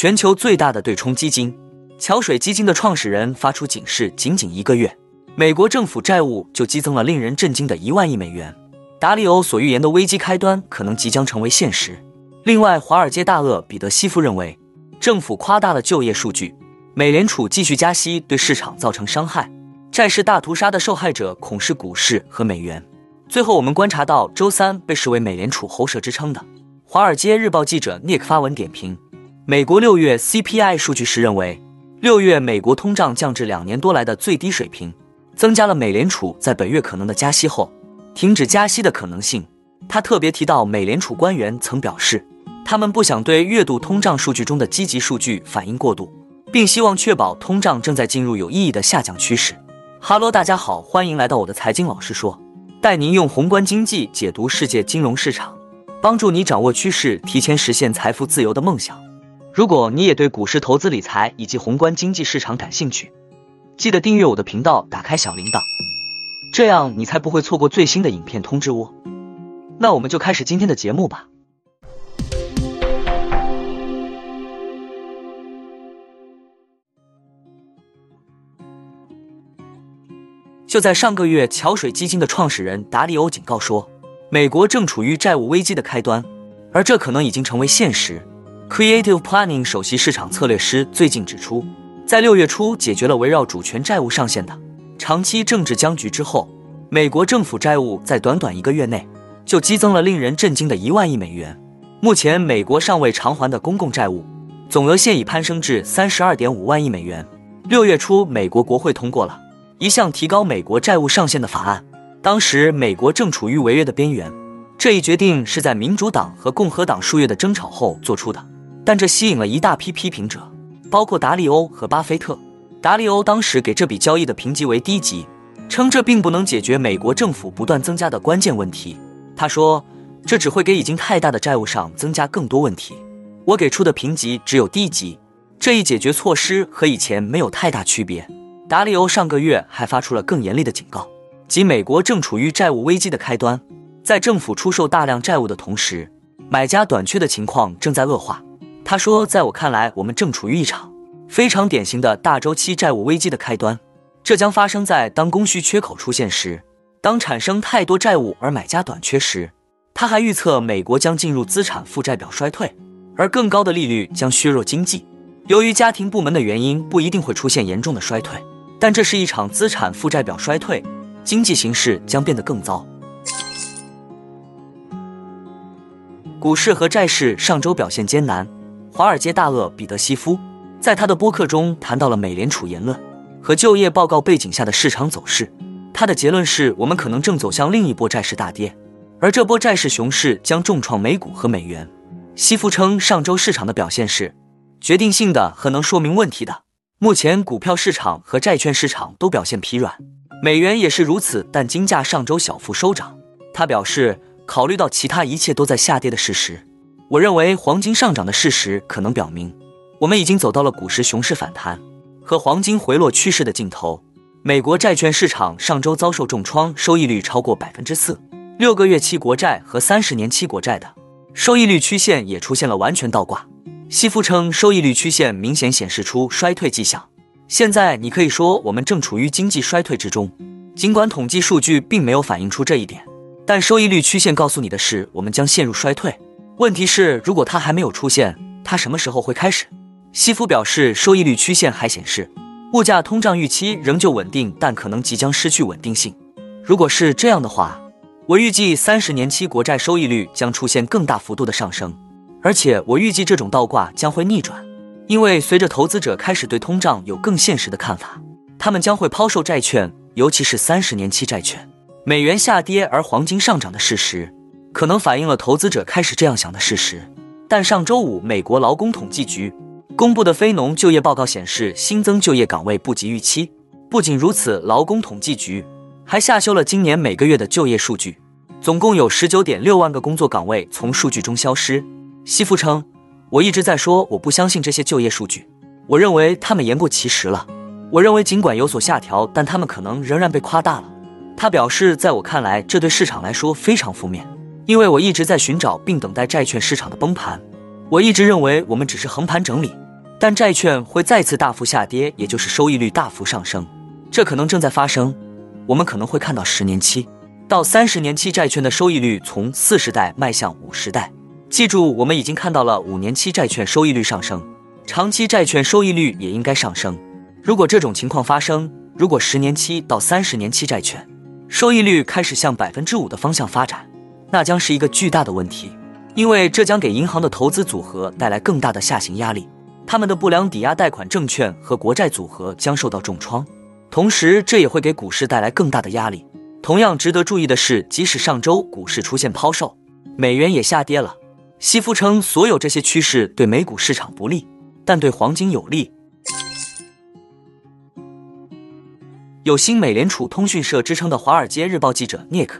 全球最大的对冲基金桥水基金的创始人发出警示，仅仅一个月，美国政府债务就激增了令人震惊的一万亿美元。达里欧所预言的危机开端可能即将成为现实。另外，华尔街大鳄彼得西夫认为，政府夸大了就业数据，美联储继续加息对市场造成伤害，债市大屠杀的受害者恐是股市和美元。最后，我们观察到周三被视为美联储喉舌之称的《华尔街日报》记者 Nick 发文点评。美国六月 CPI 数据时认为，六月美国通胀降至两年多来的最低水平，增加了美联储在本月可能的加息后停止加息的可能性。他特别提到，美联储官员曾表示，他们不想对月度通胀数据中的积极数据反应过度，并希望确保通胀正在进入有意义的下降趋势。哈喽，大家好，欢迎来到我的财经老师说，带您用宏观经济解读世界金融市场，帮助你掌握趋势，提前实现财富自由的梦想。如果你也对股市投资理财以及宏观经济市场感兴趣，记得订阅我的频道，打开小铃铛，这样你才不会错过最新的影片通知哦。那我们就开始今天的节目吧。就在上个月，桥水基金的创始人达里欧警告说，美国正处于债务危机的开端，而这可能已经成为现实。Creative Planning 首席市场策略师最近指出，在六月初解决了围绕主权债务上限的长期政治僵局之后，美国政府债务在短短一个月内就激增了令人震惊的一万亿美元。目前，美国尚未偿还的公共债务总额现已攀升至三十二点五万亿美元。六月初，美国国会通过了一项提高美国债务上限的法案，当时美国正处于违约的边缘。这一决定是在民主党和共和党数月的争吵后做出的。但这吸引了一大批批评者，包括达利欧和巴菲特。达利欧当时给这笔交易的评级为低级，称这并不能解决美国政府不断增加的关键问题。他说，这只会给已经太大的债务上增加更多问题。我给出的评级只有低级，这一解决措施和以前没有太大区别。达利欧上个月还发出了更严厉的警告，即美国正处于债务危机的开端，在政府出售大量债务的同时，买家短缺的情况正在恶化。他说：“在我看来，我们正处于一场非常典型的大周期债务危机的开端。这将发生在当供需缺口出现时，当产生太多债务而买家短缺时。”他还预测，美国将进入资产负债表衰退，而更高的利率将削弱经济。由于家庭部门的原因，不一定会出现严重的衰退，但这是一场资产负债表衰退，经济形势将变得更糟。股市和债市上周表现艰难。华尔街大鳄彼得西夫在他的播客中谈到了美联储言论和就业报告背景下的市场走势。他的结论是我们可能正走向另一波债市大跌，而这波债市熊市将重创美股和美元。西夫称，上周市场的表现是决定性的和能说明问题的。目前股票市场和债券市场都表现疲软，美元也是如此，但金价上周小幅收涨。他表示，考虑到其他一切都在下跌的事实。我认为黄金上涨的事实可能表明，我们已经走到了股市熊市反弹和黄金回落趋势的尽头。美国债券市场上周遭受重创，收益率超过百分之四，六个月期国债和三十年期国债的收益率曲线也出现了完全倒挂。西夫称，收益率曲线明显显示出衰退迹象。现在你可以说我们正处于经济衰退之中，尽管统计数据并没有反映出这一点，但收益率曲线告诉你的是，我们将陷入衰退。问题是，如果它还没有出现，它什么时候会开始？西夫表示，收益率曲线还显示，物价通胀预期仍旧稳定，但可能即将失去稳定性。如果是这样的话，我预计三十年期国债收益率将出现更大幅度的上升，而且我预计这种倒挂将会逆转，因为随着投资者开始对通胀有更现实的看法，他们将会抛售债券，尤其是三十年期债券。美元下跌而黄金上涨的事实。可能反映了投资者开始这样想的事实，但上周五，美国劳工统计局公布的非农就业报告显示，新增就业岗位不及预期。不仅如此，劳工统计局还下修了今年每个月的就业数据，总共有十九点六万个工作岗位从数据中消失。西夫称：“我一直在说，我不相信这些就业数据，我认为他们言过其实了。我认为尽管有所下调，但他们可能仍然被夸大了。”他表示：“在我看来，这对市场来说非常负面。”因为我一直在寻找并等待债券市场的崩盘，我一直认为我们只是横盘整理，但债券会再次大幅下跌，也就是收益率大幅上升。这可能正在发生，我们可能会看到十年期到三十年期债券的收益率从四十代迈向五十代。记住，我们已经看到了五年期债券收益率上升，长期债券收益率也应该上升。如果这种情况发生，如果十年期到三十年期债券收益率开始向百分之五的方向发展，那将是一个巨大的问题，因为这将给银行的投资组合带来更大的下行压力。他们的不良抵押贷款证券和国债组合将受到重创，同时这也会给股市带来更大的压力。同样值得注意的是，即使上周股市出现抛售，美元也下跌了。西夫称，所有这些趋势对美股市场不利，但对黄金有利。有新美联储通讯社之称的《华尔街日报》记者 Nick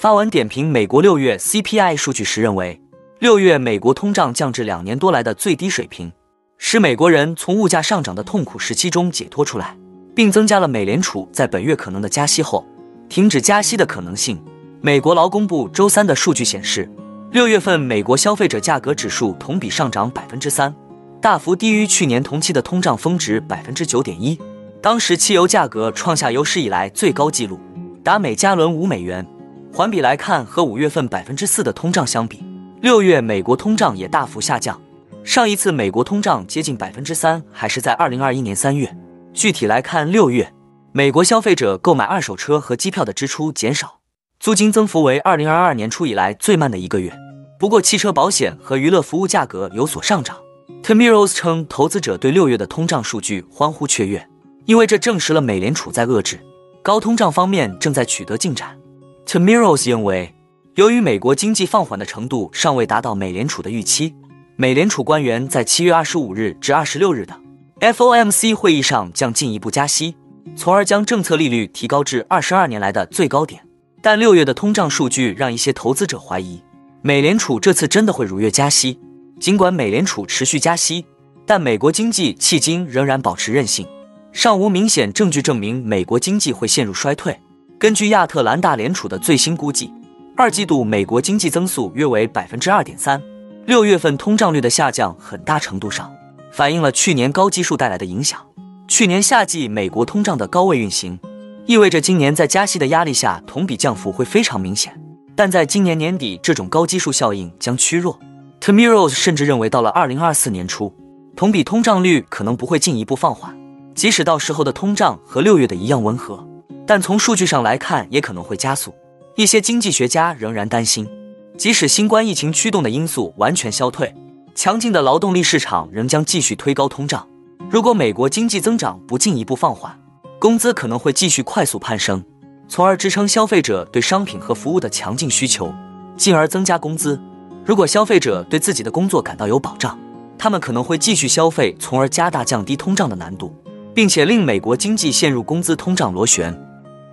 发文点评美国六月 CPI 数据时认为，六月美国通胀降至两年多来的最低水平。使美国人从物价上涨的痛苦时期中解脱出来，并增加了美联储在本月可能的加息后停止加息的可能性。美国劳工部周三的数据显示，六月份美国消费者价格指数同比上涨百分之三，大幅低于去年同期的通胀峰值百分之九点一。当时汽油价格创下有史以来最高纪录，达每加仑五美元。环比来看，和五月份百分之四的通胀相比，六月美国通胀也大幅下降。上一次美国通胀接近百分之三，还是在二零二一年三月。具体来看，六月美国消费者购买二手车和机票的支出减少，租金增幅为二零二二年初以来最慢的一个月。不过，汽车保险和娱乐服务价格有所上涨。t m i r o s 称，投资者对六月的通胀数据欢呼雀跃，因为这证实了美联储在遏制高通胀方面正在取得进展。T m i r o s 认为，由于美国经济放缓的程度尚未达到美联储的预期。美联储官员在七月二十五日至二十六日的 FOMC 会议上将进一步加息，从而将政策利率提高至二十二年来的最高点。但六月的通胀数据让一些投资者怀疑，美联储这次真的会如约加息。尽管美联储持续加息，但美国经济迄今仍然保持韧性，尚无明显证据证明美国经济会陷入衰退。根据亚特兰大联储的最新估计，二季度美国经济增速约为百分之二点三。六月份通胀率的下降很大程度上反映了去年高基数带来的影响。去年夏季美国通胀的高位运行，意味着今年在加息的压力下，同比降幅会非常明显。但在今年年底，这种高基数效应将趋弱。Tamiros 甚至认为，到了二零二四年初，同比通胀率可能不会进一步放缓。即使到时候的通胀和六月的一样温和，但从数据上来看，也可能会加速。一些经济学家仍然担心。即使新冠疫情驱动的因素完全消退，强劲的劳动力市场仍将继续推高通胀。如果美国经济增长不进一步放缓，工资可能会继续快速攀升，从而支撑消费者对商品和服务的强劲需求，进而增加工资。如果消费者对自己的工作感到有保障，他们可能会继续消费，从而加大降低通胀的难度，并且令美国经济陷入工资通胀螺旋。